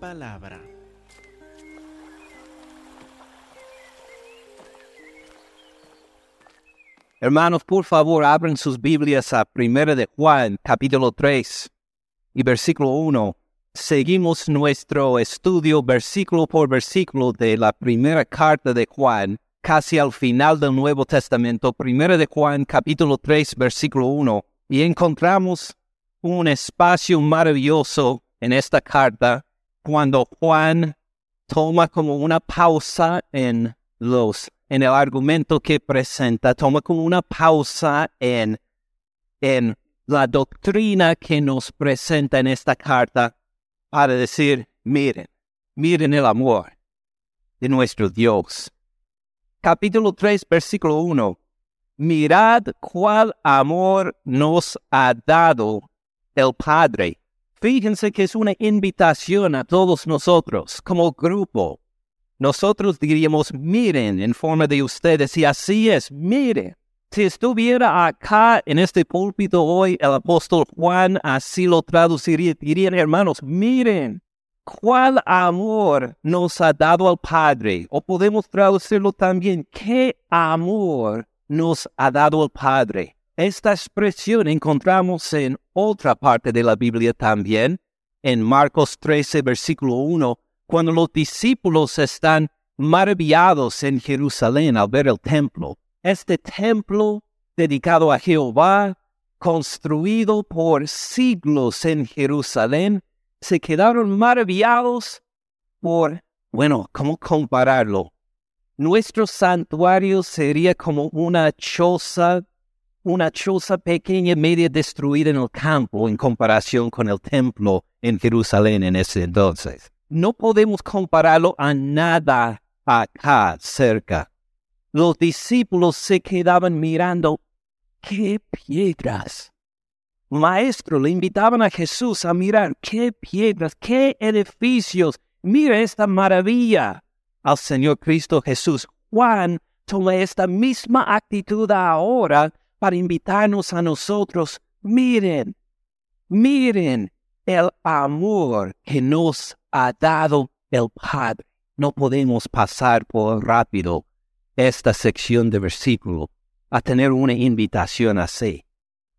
palabra. Hermanos, por favor, abren sus Biblias a 1 de Juan, capítulo 3 y versículo 1. Seguimos nuestro estudio versículo por versículo de la primera carta de Juan, casi al final del Nuevo Testamento, 1 de Juan, capítulo 3, versículo 1, y encontramos un espacio maravilloso en esta carta cuando Juan toma como una pausa en los en el argumento que presenta, toma como una pausa en, en la doctrina que nos presenta en esta carta para decir, miren, miren el amor de nuestro Dios. Capítulo 3, versículo 1. Mirad cuál amor nos ha dado el Padre. Fíjense que es una invitación a todos nosotros como grupo nosotros diríamos, miren en forma de ustedes, y así es, miren. Si estuviera acá en este púlpito hoy el apóstol Juan, así lo traduciría, dirían hermanos, miren, cuál amor nos ha dado al Padre. O podemos traducirlo también, qué amor nos ha dado el Padre. Esta expresión encontramos en otra parte de la Biblia también, en Marcos 13, versículo 1, cuando los discípulos están maravillados en Jerusalén al ver el templo. Este templo dedicado a Jehová, construido por siglos en Jerusalén, se quedaron maravillados por, bueno, ¿cómo compararlo? Nuestro santuario sería como una choza, una choza pequeña, media destruida en el campo en comparación con el templo en Jerusalén en ese entonces no podemos compararlo a nada acá cerca. Los discípulos se quedaban mirando, ¡qué piedras! Maestro, le invitaban a Jesús a mirar, ¡qué piedras, qué edificios! Mira esta maravilla. Al Señor Cristo Jesús, Juan toma esta misma actitud ahora para invitarnos a nosotros. Miren, miren el amor que nos ha dado el Padre. No podemos pasar por rápido esta sección de versículo a tener una invitación así.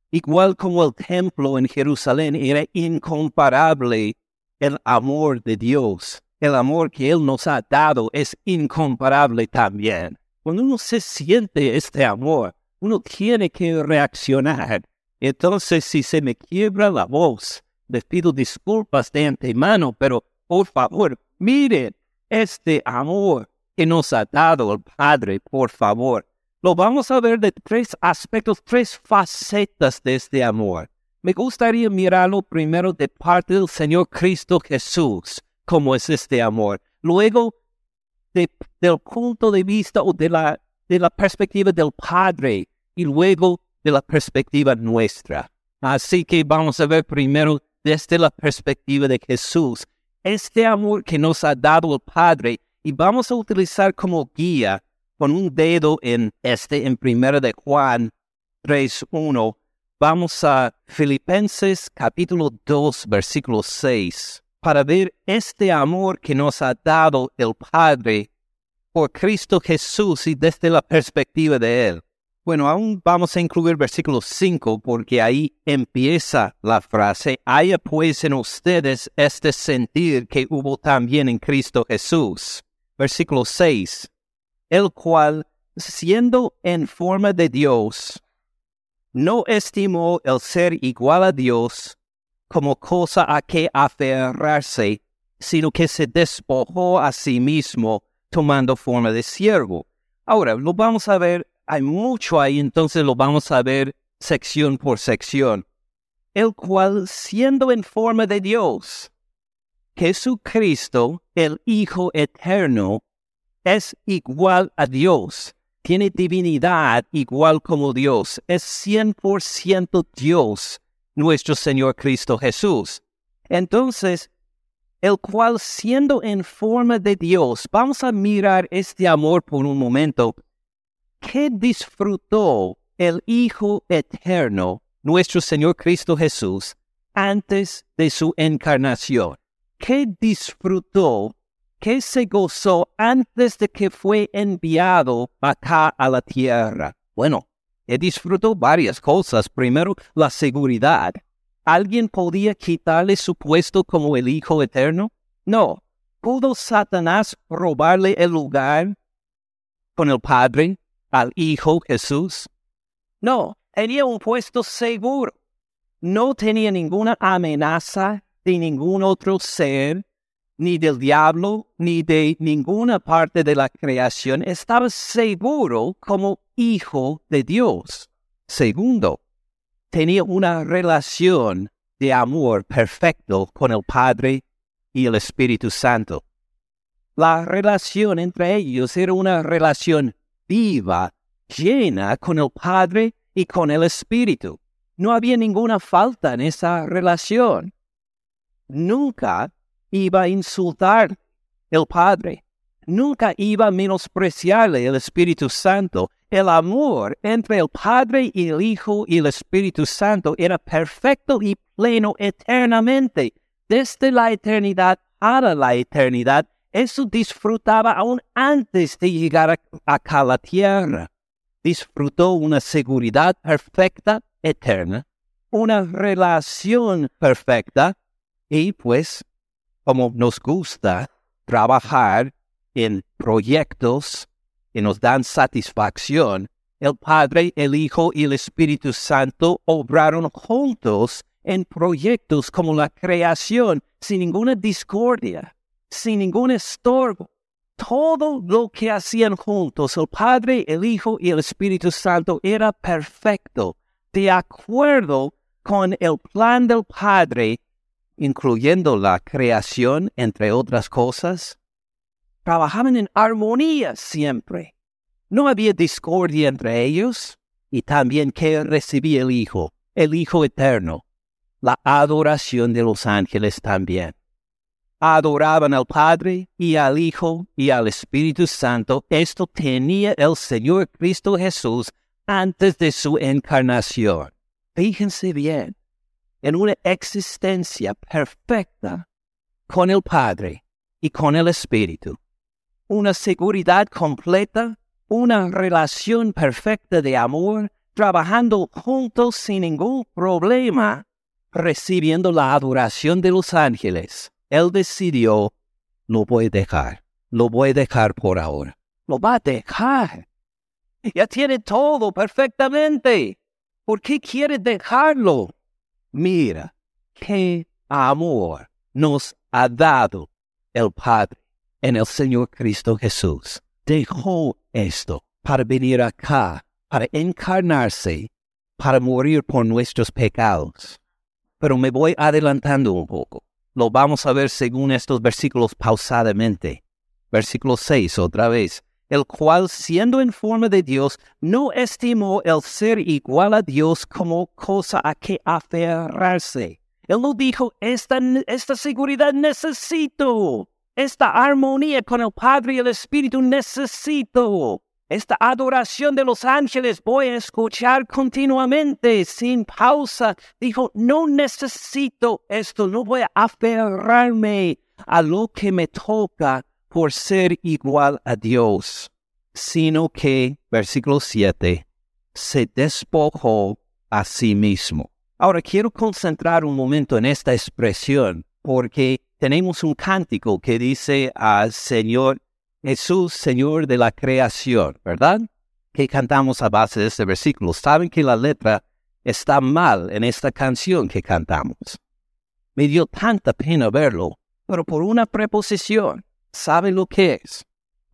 Igual como el templo en Jerusalén era incomparable, el amor de Dios, el amor que Él nos ha dado es incomparable también. Cuando uno se siente este amor, uno tiene que reaccionar. Entonces, si se me quiebra la voz, les pido disculpas de antemano, pero por favor, miren este amor que nos ha dado el Padre, por favor. Lo vamos a ver de tres aspectos, tres facetas de este amor. Me gustaría mirarlo primero de parte del Señor Cristo Jesús, cómo es este amor. Luego, del punto de vista o de la, perspectiva del Padre y luego de la perspectiva nuestra. Así que vamos a ver primero desde la perspectiva de Jesús este amor que nos ha dado el Padre y vamos a utilizar como guía con un dedo en este en primera de Juan 3.1. Vamos a Filipenses capítulo 2 versículo 6 para ver este amor que nos ha dado el Padre por Cristo Jesús y desde la perspectiva de Él. Bueno, aún vamos a incluir versículo 5 porque ahí empieza la frase, haya pues en ustedes este sentir que hubo también en Cristo Jesús. Versículo 6, el cual, siendo en forma de Dios, no estimó el ser igual a Dios como cosa a que aferrarse, sino que se despojó a sí mismo tomando forma de siervo. Ahora, lo vamos a ver hay mucho ahí, entonces lo vamos a ver sección por sección. El cual, siendo en forma de Dios, Jesucristo, el Hijo Eterno, es igual a Dios, tiene divinidad igual como Dios, es 100% Dios, nuestro Señor Cristo Jesús. Entonces, el cual siendo en forma de Dios, vamos a mirar este amor por un momento, ¿Qué disfrutó el Hijo Eterno, nuestro Señor Cristo Jesús, antes de su encarnación? ¿qué disfrutó, qué se gozó antes de que fue enviado acá a la tierra? Bueno, él disfrutó varias cosas. Primero, la seguridad. ¿Alguien podía quitarle su puesto como el Hijo Eterno? No. ¿Pudo Satanás robarle el lugar con el Padre al Hijo Jesús? No, tenía un puesto seguro. No tenía ninguna amenaza de ningún otro ser, ni del diablo, ni de ninguna parte de la creación. Estaba seguro como hijo de Dios. Segundo, tenía una relación de amor perfecto con el Padre y el Espíritu Santo. La relación entre ellos era una relación llena con el Padre y con el Espíritu. No había ninguna falta en esa relación. Nunca iba a insultar el Padre. Nunca iba a menospreciarle el Espíritu Santo. El amor entre el Padre y el Hijo y el Espíritu Santo era perfecto y pleno eternamente. Desde la eternidad a la eternidad, eso disfrutaba aún antes de llegar acá a la tierra. Disfrutó una seguridad perfecta, eterna, una relación perfecta y pues, como nos gusta trabajar en proyectos que nos dan satisfacción, el Padre, el Hijo y el Espíritu Santo obraron juntos en proyectos como la creación sin ninguna discordia, sin ningún estorbo. Todo lo que hacían juntos, el Padre, el Hijo y el Espíritu Santo, era perfecto, de acuerdo con el plan del Padre, incluyendo la creación, entre otras cosas trabajaban en armonía siempre. No había discordia entre ellos y también que recibía el Hijo, el Hijo eterno, la adoración de los ángeles también. Adoraban al Padre y al Hijo y al Espíritu Santo. Esto tenía el Señor Cristo Jesús antes de su encarnación. Fíjense bien, en una existencia perfecta con el Padre y con el Espíritu una seguridad completa, una relación perfecta de amor, trabajando juntos sin ningún problema, recibiendo la adoración de los ángeles. Él decidió, lo voy a dejar, lo voy a dejar por ahora. Lo va a dejar. Ya tiene todo perfectamente. ¿Por qué quiere dejarlo? Mira, qué amor nos ha dado el Padre en el Señor Cristo Jesús. Dejó esto para venir acá, para encarnarse, para morir por nuestros pecados. Pero me voy adelantando un poco. Lo vamos a ver según estos versículos pausadamente. Versículo 6 otra vez. El cual, siendo en forma de Dios, no estimó el ser igual a Dios como cosa a que aferrarse. Él no dijo, esta, esta seguridad necesito esta armonía con el Padre y el Espíritu necesito. Esta adoración de los ángeles voy a escuchar continuamente, sin pausa. Dijo, no necesito esto, no voy a aferrarme a lo que me toca por ser igual a Dios, sino que, versículo 7, se despojó a sí mismo. Ahora quiero concentrar un momento en esta expresión, porque tenemos un cántico que dice al Señor Jesús, Señor de la creación, ¿verdad? Que cantamos a base de este versículo. Saben que la letra está mal en esta canción que cantamos. Me dio tanta pena verlo, pero por una preposición, ¿saben lo que es?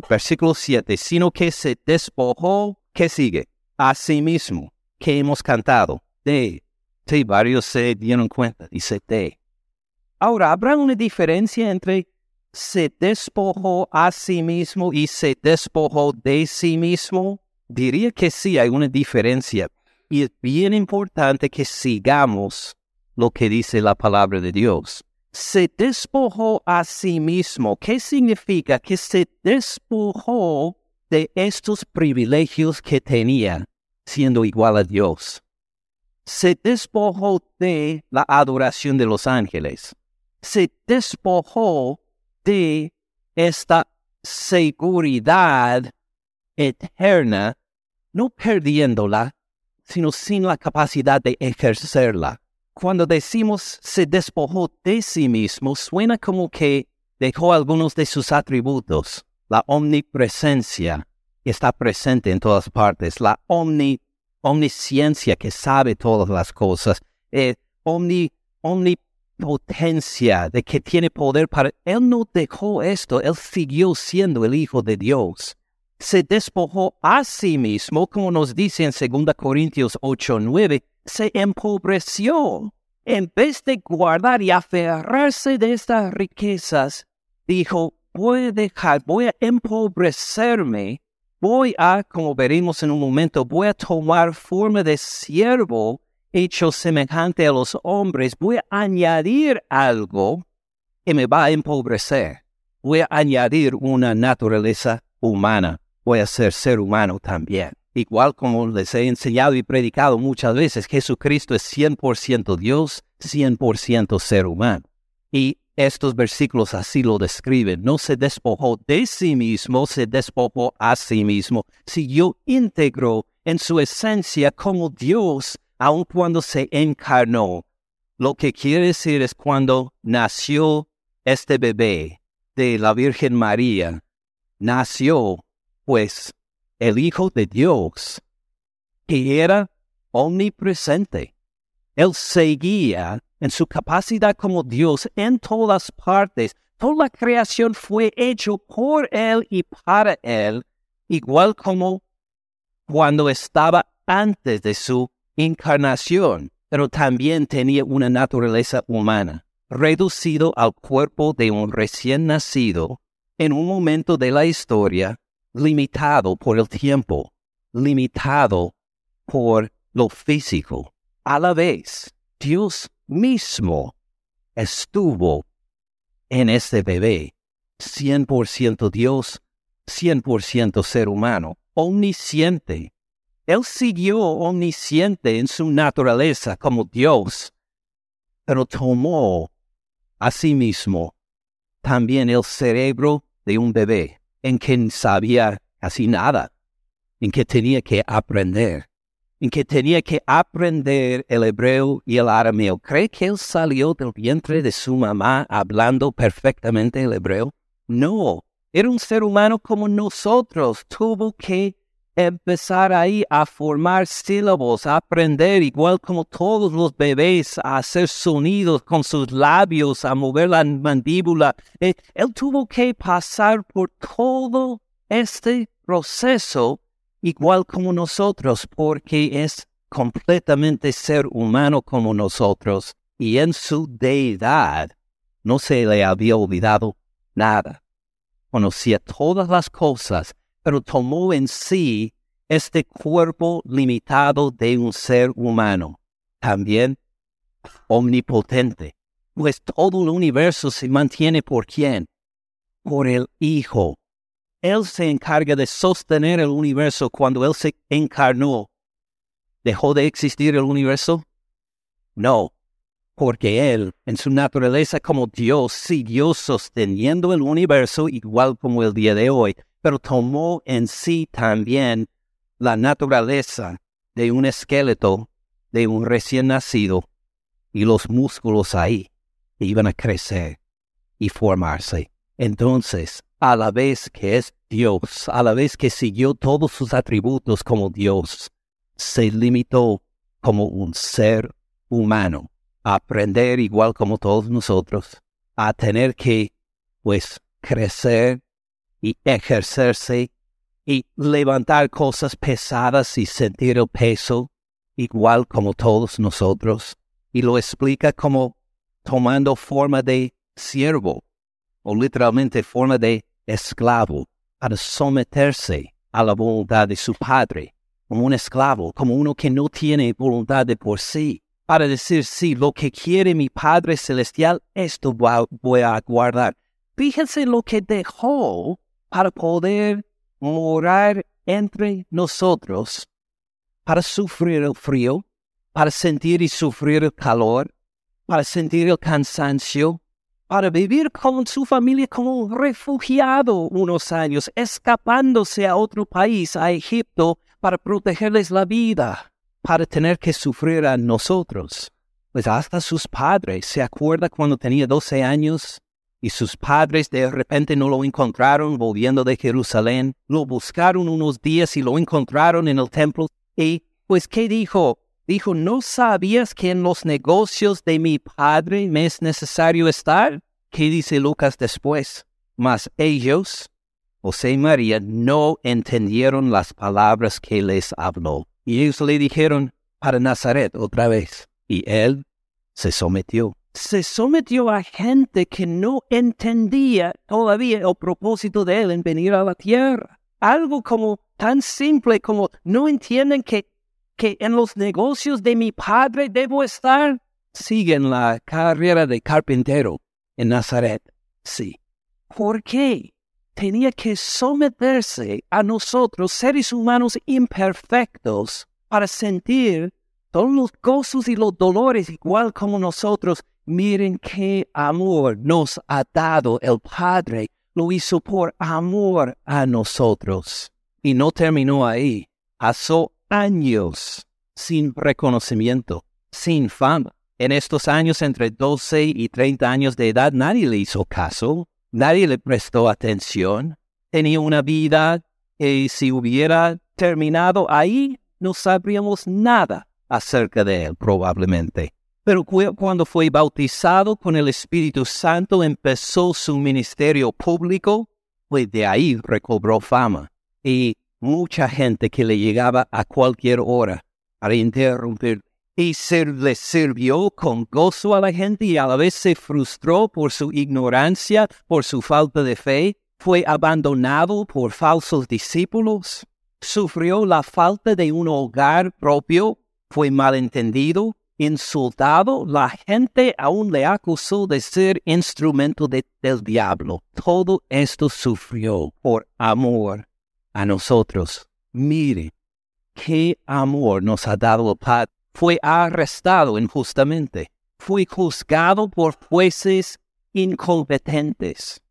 Versículo 7, sino que se despojó, ¿qué sigue? A sí mismo, que hemos cantado. De, sí, varios se dieron cuenta, dice de. Ahora, ¿habrá una diferencia entre se despojó a sí mismo y se despojó de sí mismo? Diría que sí, hay una diferencia. Y es bien importante que sigamos lo que dice la palabra de Dios. Se despojó a sí mismo. ¿Qué significa? Que se despojó de estos privilegios que tenía siendo igual a Dios. Se despojó de la adoración de los ángeles se despojó de esta seguridad eterna, no perdiéndola, sino sin la capacidad de ejercerla. Cuando decimos se despojó de sí mismo, suena como que dejó algunos de sus atributos, la omnipresencia, que está presente en todas partes, la omni, omnisciencia que sabe todas las cosas, eh, omni, omnipotencia de que tiene poder para... Él no dejó esto, él siguió siendo el Hijo de Dios. Se despojó a sí mismo, como nos dice en 2 Corintios 8, 9, se empobreció. En vez de guardar y aferrarse de estas riquezas, dijo, voy a dejar, voy a empobrecerme, voy a, como veremos en un momento, voy a tomar forma de siervo hecho semejante a los hombres, voy a añadir algo que me va a empobrecer. Voy a añadir una naturaleza humana. Voy a ser ser humano también. Igual como les he enseñado y predicado muchas veces, Jesucristo es 100% Dios, 100% ser humano. Y estos versículos así lo describen. No se despojó de sí mismo, se despojó a sí mismo. Siguió íntegro en su esencia como Dios, aun cuando se encarnó. Lo que quiere decir es cuando nació este bebé de la Virgen María, nació pues el Hijo de Dios, que era omnipresente. Él seguía en su capacidad como Dios en todas partes. Toda la creación fue hecho por Él y para Él, igual como cuando estaba antes de su encarnación, pero también tenía una naturaleza humana, reducido al cuerpo de un recién nacido en un momento de la historia limitado por el tiempo, limitado por lo físico. A la vez, Dios mismo estuvo en este bebé, 100% Dios, 100% ser humano, omnisciente. Él siguió omnisciente en su naturaleza como Dios, pero tomó a sí mismo también el cerebro de un bebé en quien sabía casi nada, en que tenía que aprender, en que tenía que aprender el hebreo y el arameo. ¿Cree que él salió del vientre de su mamá hablando perfectamente el hebreo? No, era un ser humano como nosotros, tuvo que empezar ahí a formar sílabos, a aprender igual como todos los bebés, a hacer sonidos con sus labios, a mover la mandíbula. Eh, él tuvo que pasar por todo este proceso igual como nosotros, porque es completamente ser humano como nosotros y en su deidad no se le había olvidado nada. Conocía todas las cosas pero tomó en sí este cuerpo limitado de un ser humano, también omnipotente, pues todo el universo se mantiene por quién? Por el Hijo. Él se encarga de sostener el universo cuando Él se encarnó. ¿Dejó de existir el universo? No, porque Él, en su naturaleza como Dios, siguió sosteniendo el universo igual como el día de hoy pero tomó en sí también la naturaleza de un esqueleto de un recién nacido y los músculos ahí iban a crecer y formarse. Entonces, a la vez que es Dios, a la vez que siguió todos sus atributos como Dios, se limitó como un ser humano a aprender igual como todos nosotros, a tener que, pues, crecer y ejercerse y levantar cosas pesadas y sentir el peso igual como todos nosotros. Y lo explica como tomando forma de siervo o literalmente forma de esclavo para someterse a la voluntad de su padre, como un esclavo, como uno que no tiene voluntad de por sí, para decir, sí, lo que quiere mi Padre Celestial, esto voy a guardar. Fíjense lo que dejó para poder morar entre nosotros, para sufrir el frío, para sentir y sufrir el calor, para sentir el cansancio, para vivir con su familia como un refugiado unos años, escapándose a otro país, a Egipto, para protegerles la vida, para tener que sufrir a nosotros. Pues hasta sus padres, ¿se acuerda cuando tenía 12 años? Y sus padres de repente no lo encontraron volviendo de Jerusalén. Lo buscaron unos días y lo encontraron en el templo. Y pues, ¿qué dijo? Dijo, ¿no sabías que en los negocios de mi padre me es necesario estar? ¿Qué dice Lucas después? Mas ellos, José y María, no entendieron las palabras que les habló. Y ellos le dijeron, para Nazaret otra vez. Y él se sometió. Se sometió a gente que no entendía todavía el propósito de él en venir a la tierra. Algo como tan simple como no entienden que que en los negocios de mi padre debo estar? Siguen la carrera de carpintero en Nazaret. Sí. ¿Por qué? Tenía que someterse a nosotros, seres humanos imperfectos, para sentir todos los gozos y los dolores igual como nosotros. Miren qué amor nos ha dado el Padre. Lo hizo por amor a nosotros. Y no terminó ahí. Pasó años sin reconocimiento, sin fama. En estos años entre 12 y 30 años de edad nadie le hizo caso, nadie le prestó atención. Tenía una vida que si hubiera terminado ahí no sabríamos nada acerca de él probablemente. Pero cuando fue bautizado con el Espíritu Santo empezó su ministerio público, pues de ahí recobró fama. Y mucha gente que le llegaba a cualquier hora para interrumpir. Y se le sirvió con gozo a la gente y a la vez se frustró por su ignorancia, por su falta de fe. Fue abandonado por falsos discípulos. Sufrió la falta de un hogar propio. Fue malentendido, insultado. La gente aún le acusó de ser instrumento del diablo. Todo esto sufrió por amor a nosotros. Mire, qué amor nos ha dado el Padre. Fue arrestado injustamente. Fue juzgado por jueces incompetentes.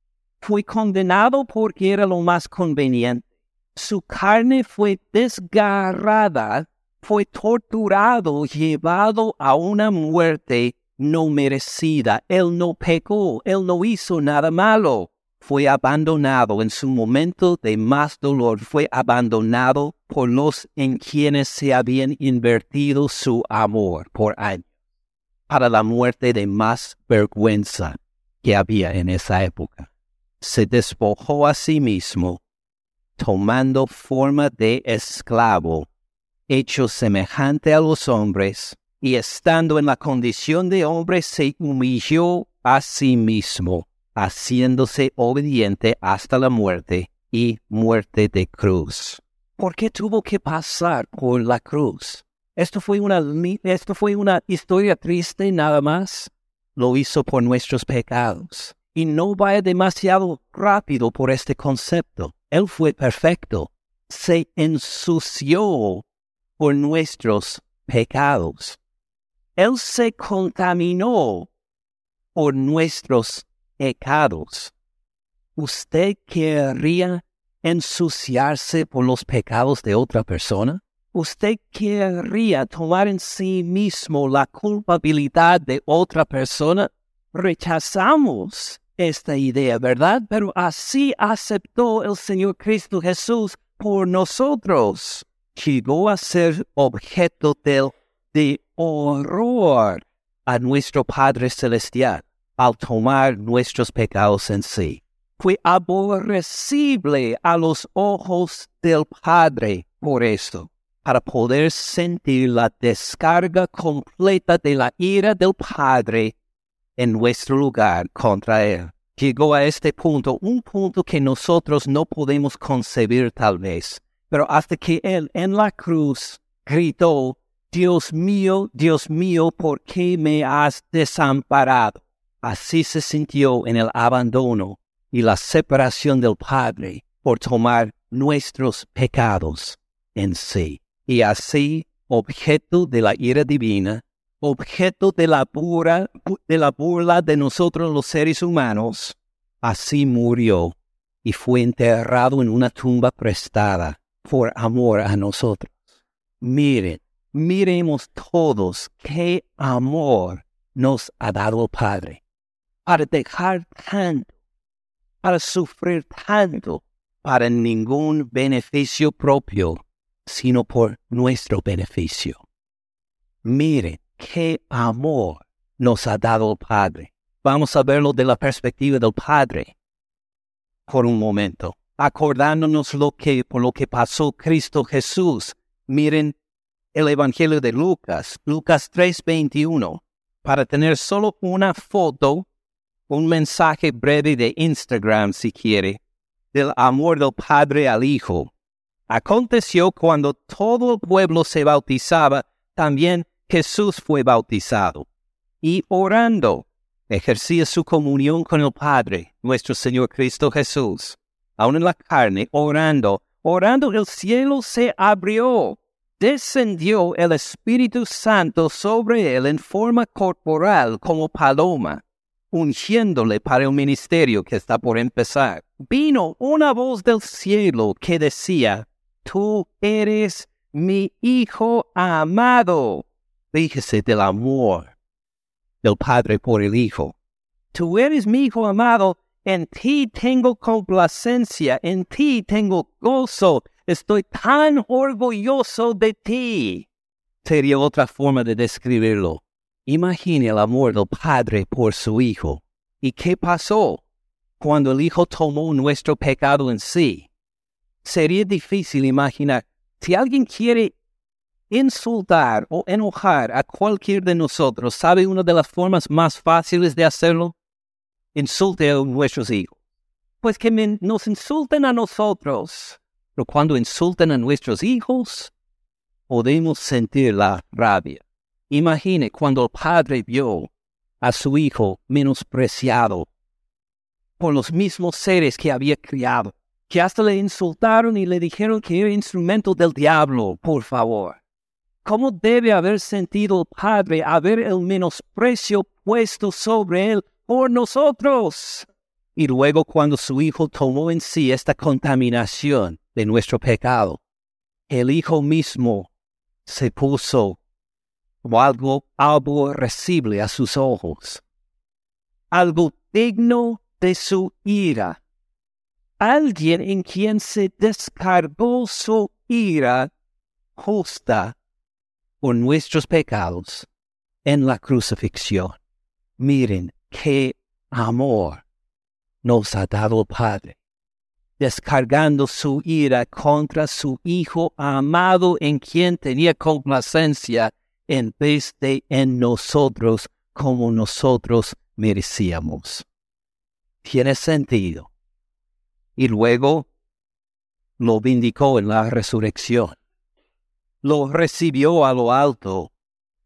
Fue condenado porque era lo más conveniente. Su carne fue desgarrada, fue torturado, llevado a una muerte no merecida. Él no pecó, él no hizo nada malo fue abandonado en su momento de más dolor, fue abandonado por los en quienes se habían invertido su amor por años, para la muerte de más vergüenza que había en esa época. Se despojó a sí mismo, tomando forma de esclavo, hecho semejante a los hombres, y estando en la condición de hombre se humilló a sí mismo haciéndose obediente hasta la muerte y muerte de cruz. ¿Por qué tuvo que pasar por la cruz? Esto fue una, esto fue una historia triste nada más. Lo hizo por nuestros pecados. Y no vaya demasiado rápido por este concepto. Él fue perfecto. Se ensució por nuestros pecados. Él se contaminó por nuestros pecados. ¿Usted querría ensuciarse por los pecados de otra persona? ¿Usted querría tomar en sí mismo la culpabilidad de otra persona? Rechazamos esta idea, ¿verdad? Pero así aceptó el Señor Cristo Jesús por nosotros. Llegó a ser objeto de, de horror a nuestro Padre Celestial al tomar nuestros pecados en sí. Fue aborrecible a los ojos del Padre por esto, para poder sentir la descarga completa de la ira del Padre en nuestro lugar contra Él. Llegó a este punto, un punto que nosotros no podemos concebir tal vez, pero hasta que Él en la cruz gritó, Dios mío, Dios mío, ¿por qué me has desamparado? Así se sintió en el abandono y la separación del Padre por tomar nuestros pecados en sí. Y así, objeto de la ira divina, objeto de la, burla, de la burla de nosotros los seres humanos, así murió y fue enterrado en una tumba prestada por amor a nosotros. Miren, miremos todos qué amor nos ha dado el Padre para dejar tanto, para sufrir tanto, para ningún beneficio propio, sino por nuestro beneficio. Miren qué amor nos ha dado el Padre. Vamos a verlo de la perspectiva del Padre por un momento, acordándonos lo que, por lo que pasó Cristo Jesús. Miren el Evangelio de Lucas, Lucas 3:21, para tener solo una foto, un mensaje breve de Instagram si quiere, del amor del Padre al Hijo. Aconteció cuando todo el pueblo se bautizaba, también Jesús fue bautizado. Y orando, ejercía su comunión con el Padre, nuestro Señor Cristo Jesús. Aún en la carne, orando, orando el cielo se abrió. Descendió el Espíritu Santo sobre él en forma corporal como paloma, ungiéndole para el ministerio que está por empezar. Vino una voz del cielo que decía, Tú eres mi Hijo amado. Fíjese del amor del Padre por el Hijo. Tú eres mi Hijo amado, en ti tengo complacencia, en ti tengo gozo, estoy tan orgulloso de ti. Sería otra forma de describirlo. Imagine el amor del Padre por su Hijo. ¿Y qué pasó cuando el Hijo tomó nuestro pecado en sí? Sería difícil imaginar. Si alguien quiere insultar o enojar a cualquier de nosotros, ¿sabe una de las formas más fáciles de hacerlo? Insulte a nuestros hijos. Pues que nos insulten a nosotros. Pero cuando insulten a nuestros hijos, podemos sentir la rabia. Imagine cuando el padre vio a su hijo menospreciado por los mismos seres que había criado, que hasta le insultaron y le dijeron que era instrumento del diablo, por favor. ¿Cómo debe haber sentido el Padre haber el menosprecio puesto sobre él por nosotros? Y luego cuando su Hijo tomó en sí esta contaminación de nuestro pecado, el Hijo mismo se puso como algo aborrecible a sus ojos, algo digno de su ira, alguien en quien se descargó su ira justa por nuestros pecados en la crucifixión. Miren qué amor nos ha dado Padre, descargando su ira contra su Hijo amado en quien tenía complacencia en vez de en nosotros como nosotros merecíamos. Tiene sentido. Y luego lo vindicó en la resurrección lo recibió a lo alto,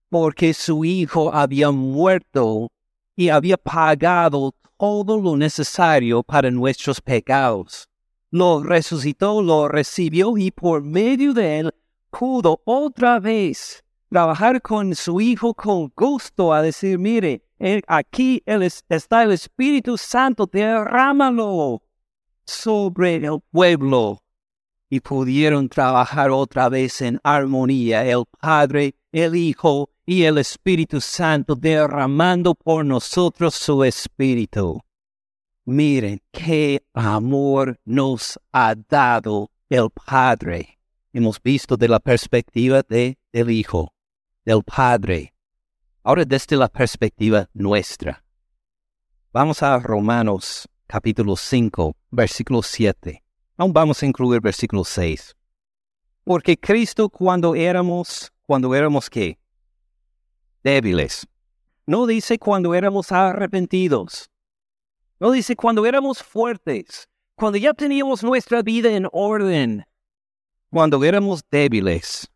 porque su hijo había muerto y había pagado todo lo necesario para nuestros pecados. Lo resucitó, lo recibió y por medio de él pudo otra vez trabajar con su hijo con gusto a decir, mire, eh, aquí está el Espíritu Santo, derrámalo sobre el pueblo y pudieron trabajar otra vez en armonía el Padre, el Hijo y el Espíritu Santo derramando por nosotros su Espíritu. Miren qué amor nos ha dado el Padre. Hemos visto de la perspectiva de, del Hijo, del Padre. Ahora desde la perspectiva nuestra. Vamos a Romanos capítulo 5, versículo 7. Aún vamos a incluir versículo 6. Porque Cristo cuando éramos, cuando éramos qué? Débiles. No dice cuando éramos arrepentidos. No dice cuando éramos fuertes. Cuando ya teníamos nuestra vida en orden. Cuando éramos débiles.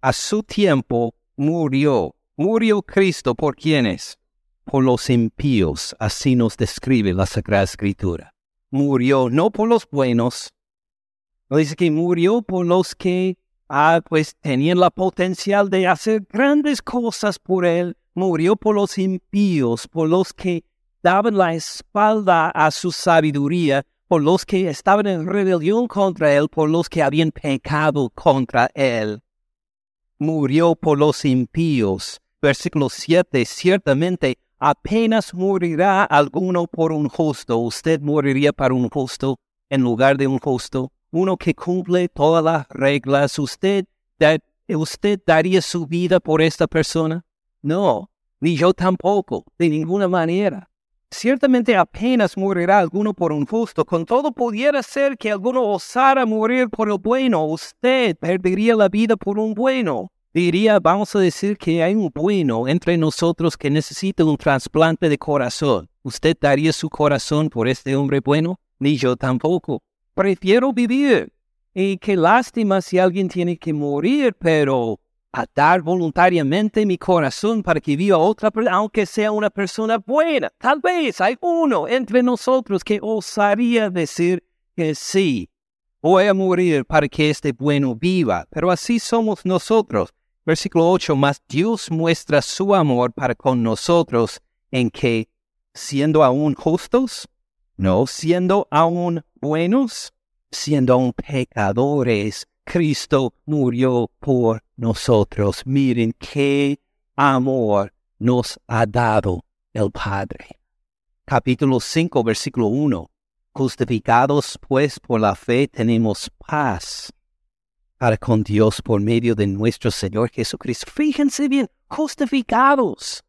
A su tiempo murió. Murió Cristo por quienes? Por los impíos. Así nos describe la Sagrada Escritura murió no por los buenos, no dice que murió por los que ah, pues tenían la potencial de hacer grandes cosas por él. Murió por los impíos, por los que daban la espalda a su sabiduría, por los que estaban en rebelión contra él, por los que habían pecado contra él. Murió por los impíos. Versículo 7. Ciertamente apenas morirá alguno por un justo. Usted moriría para un justo en lugar de un justo. Uno que cumple todas las reglas. Usted, usted daría su vida por esta persona. No, ni yo tampoco, de ninguna manera. Ciertamente apenas morirá alguno por un justo, con todo pudiera ser que alguno osara morir por el bueno, usted perdería la vida por un bueno. Diría, vamos a decir que hay un bueno entre nosotros que necesita un trasplante de corazón. ¿Usted daría su corazón por este hombre bueno? Ni yo tampoco. Prefiero vivir. Y qué lástima si alguien tiene que morir, pero a dar voluntariamente mi corazón para que viva otra persona, aunque sea una persona buena. Tal vez hay uno entre nosotros que osaría decir que sí, voy a morir para que este bueno viva, pero así somos nosotros. Versículo 8, más Dios muestra su amor para con nosotros en que, siendo aún justos, no siendo aún buenos, siendo aún pecadores, Cristo murió por nosotros. Miren qué amor nos ha dado el Padre. Capítulo 5, versículo 1. Justificados pues por la fe tenemos paz para con Dios por medio de nuestro Señor Jesucristo. Fíjense bien, justificados.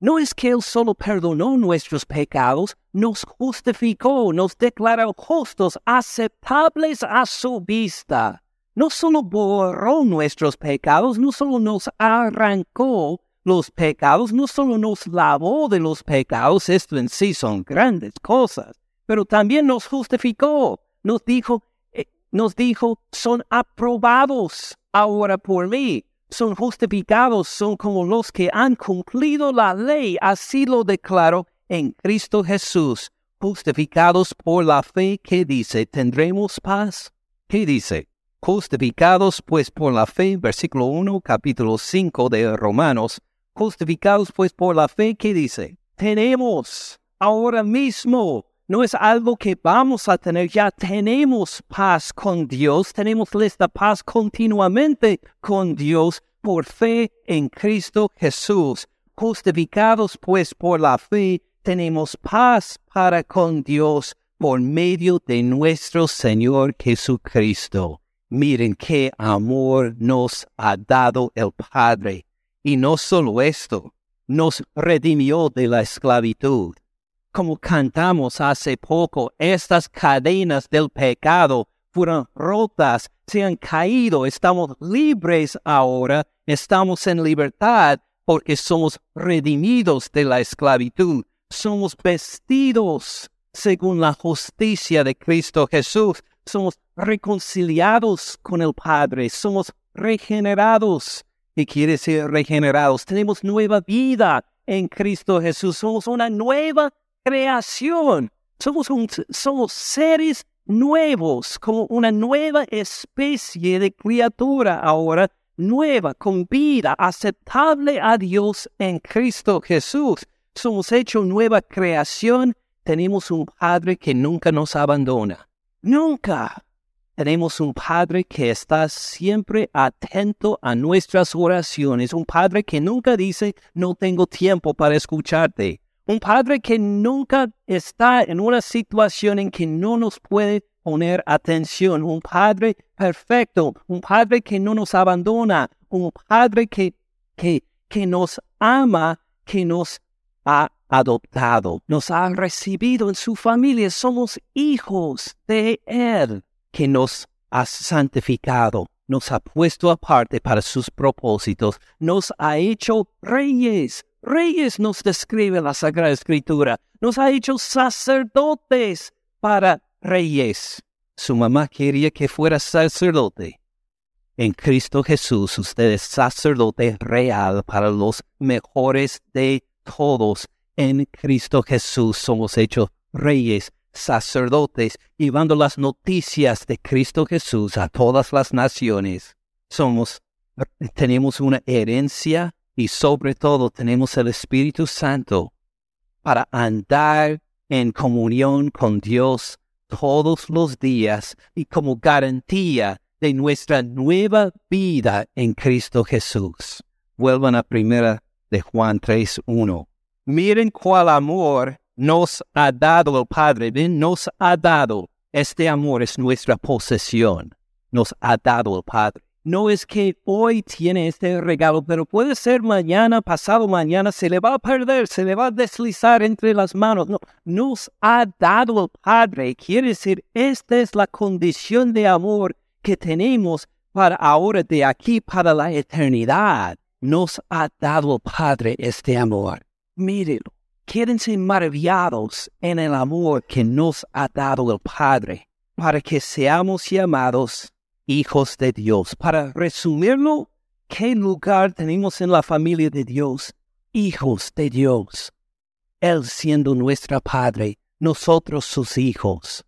No es que Él solo perdonó nuestros pecados, nos justificó, nos declaró justos, aceptables a su vista. No solo borró nuestros pecados, no solo nos arrancó los pecados, no solo nos lavó de los pecados, esto en sí son grandes cosas, pero también nos justificó, nos dijo, eh, nos dijo, son aprobados ahora por mí, son justificados, son como los que han cumplido la ley, así lo declaro en Cristo Jesús, justificados por la fe que dice, tendremos paz. ¿Qué dice? Justificados pues por la fe, versículo 1, capítulo 5 de Romanos, justificados pues por la fe, ¿qué dice? Tenemos ahora mismo, no es algo que vamos a tener, ya tenemos paz con Dios, tenemos esta paz continuamente con Dios por fe en Cristo Jesús. Justificados pues por la fe, tenemos paz para con Dios por medio de nuestro Señor Jesucristo Miren qué amor nos ha dado el Padre. Y no solo esto, nos redimió de la esclavitud. Como cantamos hace poco, estas cadenas del pecado fueron rotas, se han caído, estamos libres ahora, estamos en libertad porque somos redimidos de la esclavitud, somos vestidos según la justicia de Cristo Jesús, somos reconciliados con el Padre, somos regenerados. ¿Qué quiere decir regenerados? Tenemos nueva vida en Cristo Jesús, somos una nueva creación, somos, somos seres nuevos, como una nueva especie de criatura ahora, nueva, con vida, aceptable a Dios en Cristo Jesús. Somos hecho nueva creación, tenemos un Padre que nunca nos abandona. Nunca. Tenemos un Padre que está siempre atento a nuestras oraciones, un Padre que nunca dice, no tengo tiempo para escucharte, un Padre que nunca está en una situación en que no nos puede poner atención, un Padre perfecto, un Padre que no nos abandona, un Padre que, que, que nos ama, que nos ha adoptado, nos ha recibido en su familia, somos hijos de Él, que nos ha santificado, nos ha puesto aparte para sus propósitos, nos ha hecho reyes. Reyes nos describe la Sagrada Escritura, nos ha hecho sacerdotes para reyes. Su mamá quería que fuera sacerdote. En Cristo Jesús usted es sacerdote real para los mejores de todos en Cristo Jesús somos hechos reyes, sacerdotes, llevando las noticias de Cristo Jesús a todas las naciones. somos, tenemos una herencia y sobre todo tenemos el Espíritu Santo para andar en comunión con Dios todos los días y como garantía de nuestra nueva vida en Cristo Jesús. Vuelvan a primera de Juan 3.1. Miren cuál amor nos ha dado el Padre. Nos ha dado. Este amor es nuestra posesión. Nos ha dado el Padre. No es que hoy tiene este regalo, pero puede ser mañana, pasado mañana, se le va a perder, se le va a deslizar entre las manos. No, nos ha dado el Padre. Quiere decir, esta es la condición de amor que tenemos para ahora, de aquí para la eternidad. Nos ha dado el Padre este amor. Mírenlo. Quédense maravillados en el amor que nos ha dado el Padre para que seamos llamados hijos de Dios. Para resumirlo, ¿qué lugar tenemos en la familia de Dios? Hijos de Dios. Él siendo nuestro Padre, nosotros sus hijos.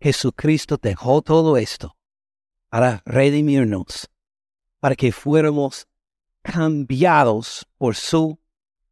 Jesucristo dejó todo esto para redimirnos, para que fuéramos cambiados por su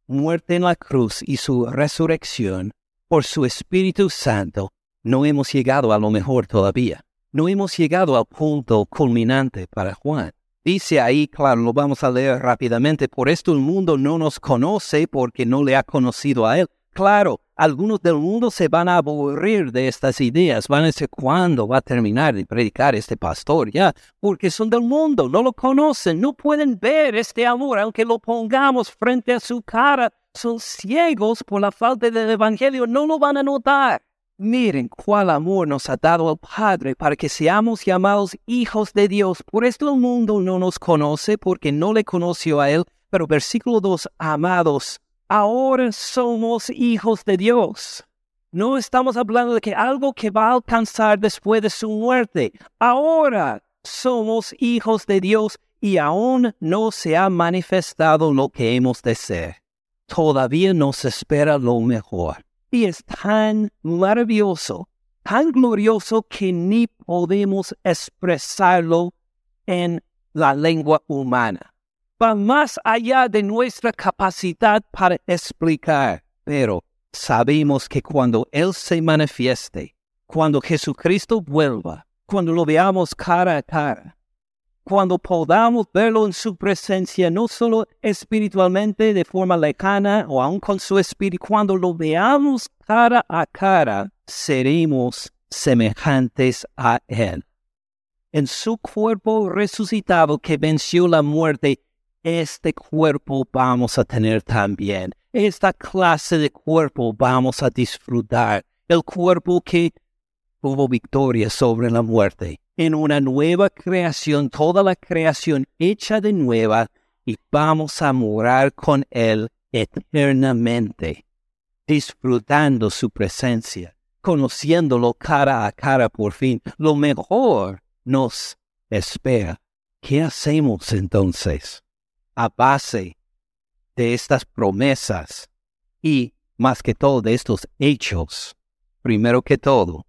muerte en la cruz y su resurrección, por su Espíritu Santo. No hemos llegado a lo mejor todavía no hemos llegado al punto culminante para Juan. Dice ahí, claro, lo vamos a leer rápidamente, por esto el mundo no nos conoce porque no le ha conocido a él. Claro, algunos del mundo se van a aburrir de estas ideas, van a decir, ¿cuándo va a terminar de predicar este pastor? Ya, porque son del mundo, no lo conocen, no pueden ver este amor, aunque lo pongamos frente a su cara, son ciegos por la falta del Evangelio, no lo van a notar. Miren cuál amor nos ha dado el Padre para que seamos llamados hijos de Dios. Por esto el mundo no nos conoce porque no le conoció a Él. Pero versículo 2, amados, ahora somos hijos de Dios. No estamos hablando de que algo que va a alcanzar después de su muerte. Ahora somos hijos de Dios y aún no se ha manifestado lo que hemos de ser. Todavía nos espera lo mejor y es tan maravilloso, tan glorioso que ni podemos expresarlo en la lengua humana. Va más allá de nuestra capacidad para explicar, pero sabemos que cuando Él se manifieste, cuando Jesucristo vuelva, cuando lo veamos cara a cara, cuando podamos verlo en su presencia, no solo espiritualmente de forma lejana o aún con su espíritu, cuando lo veamos cara a cara, seremos semejantes a Él. En su cuerpo resucitado que venció la muerte, este cuerpo vamos a tener también. Esta clase de cuerpo vamos a disfrutar. El cuerpo que tuvo victoria sobre la muerte en una nueva creación, toda la creación hecha de nueva, y vamos a morar con Él eternamente, disfrutando su presencia, conociéndolo cara a cara por fin. Lo mejor nos espera. ¿Qué hacemos entonces? A base de estas promesas y más que todo de estos hechos. Primero que todo,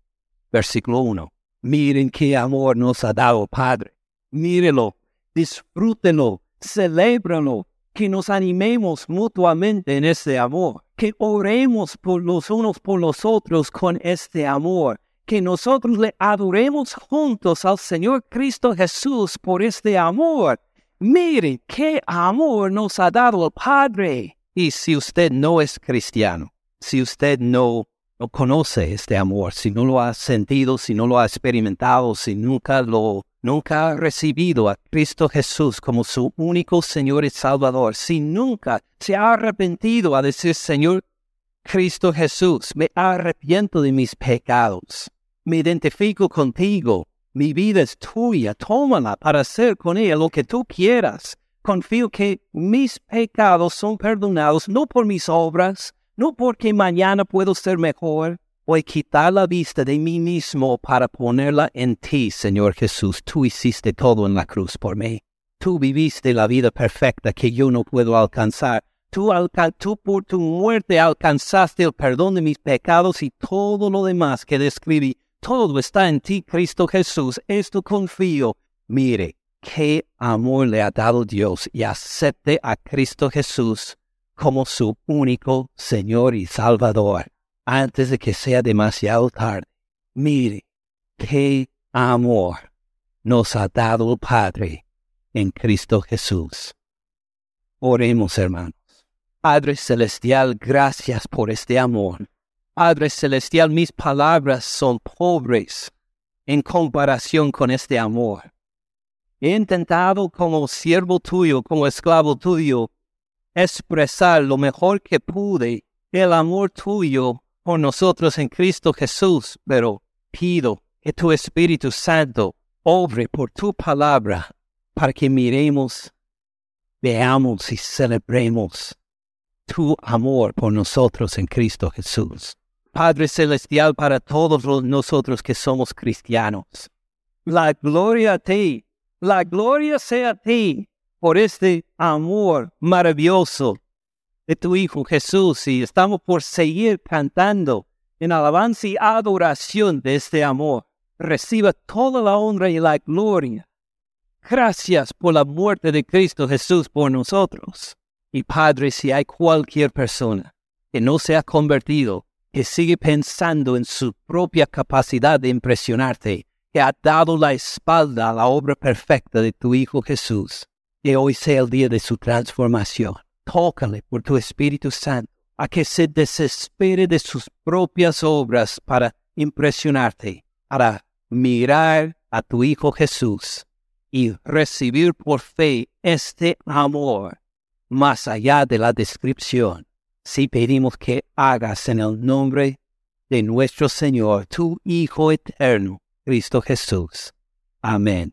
versículo 1 Miren qué amor nos ha dado Padre. Mírenlo, disfrútenlo, celébrenlo, que nos animemos mutuamente en este amor, que oremos por los unos por los otros con este amor, que nosotros le adoremos juntos al Señor Cristo Jesús por este amor. Miren qué amor nos ha dado el Padre. Y si usted no es cristiano, si usted no no conoce este amor, si no lo ha sentido, si no lo ha experimentado, si nunca lo nunca ha recibido a Cristo Jesús como su único Señor y Salvador, si nunca se ha arrepentido a decir, Señor Cristo Jesús, me arrepiento de mis pecados, me identifico contigo, mi vida es tuya, tómala para hacer con ella lo que tú quieras. Confío que mis pecados son perdonados no por mis obras, no porque mañana puedo ser mejor. Voy a quitar la vista de mí mismo para ponerla en ti, Señor Jesús. Tú hiciste todo en la cruz por mí. Tú viviste la vida perfecta que yo no puedo alcanzar. Tú, tú, por tu muerte alcanzaste el perdón de mis pecados y todo lo demás que describí. Todo está en ti, Cristo Jesús. Esto confío. Mire, qué amor le ha dado Dios y acepte a Cristo Jesús como su único Señor y Salvador antes de que sea demasiado tarde. Mire, qué amor nos ha dado el Padre en Cristo Jesús. Oremos, hermanos. Padre Celestial, gracias por este amor. Padre Celestial, mis palabras son pobres en comparación con este amor. He intentado como siervo tuyo, como esclavo tuyo, expresar lo mejor que pude el amor tuyo por nosotros en Cristo Jesús, pero pido que tu Espíritu Santo obre por tu palabra para que miremos, veamos y celebremos tu amor por nosotros en Cristo Jesús. Padre Celestial, para todos nosotros que somos cristianos, la gloria a ti, la gloria sea a ti por este amor maravilloso de tu Hijo Jesús y estamos por seguir cantando en alabanza y adoración de este amor. Reciba toda la honra y la gloria. Gracias por la muerte de Cristo Jesús por nosotros. Y Padre, si hay cualquier persona que no se ha convertido, que sigue pensando en su propia capacidad de impresionarte, que ha dado la espalda a la obra perfecta de tu Hijo Jesús, que hoy sea el día de su transformación tócale por tu Espíritu Santo a que se desespere de sus propias obras para impresionarte, para mirar a tu Hijo Jesús y recibir por fe este amor más allá de la descripción. Si pedimos que hagas en el nombre de nuestro Señor, tu Hijo eterno, Cristo Jesús. Amén.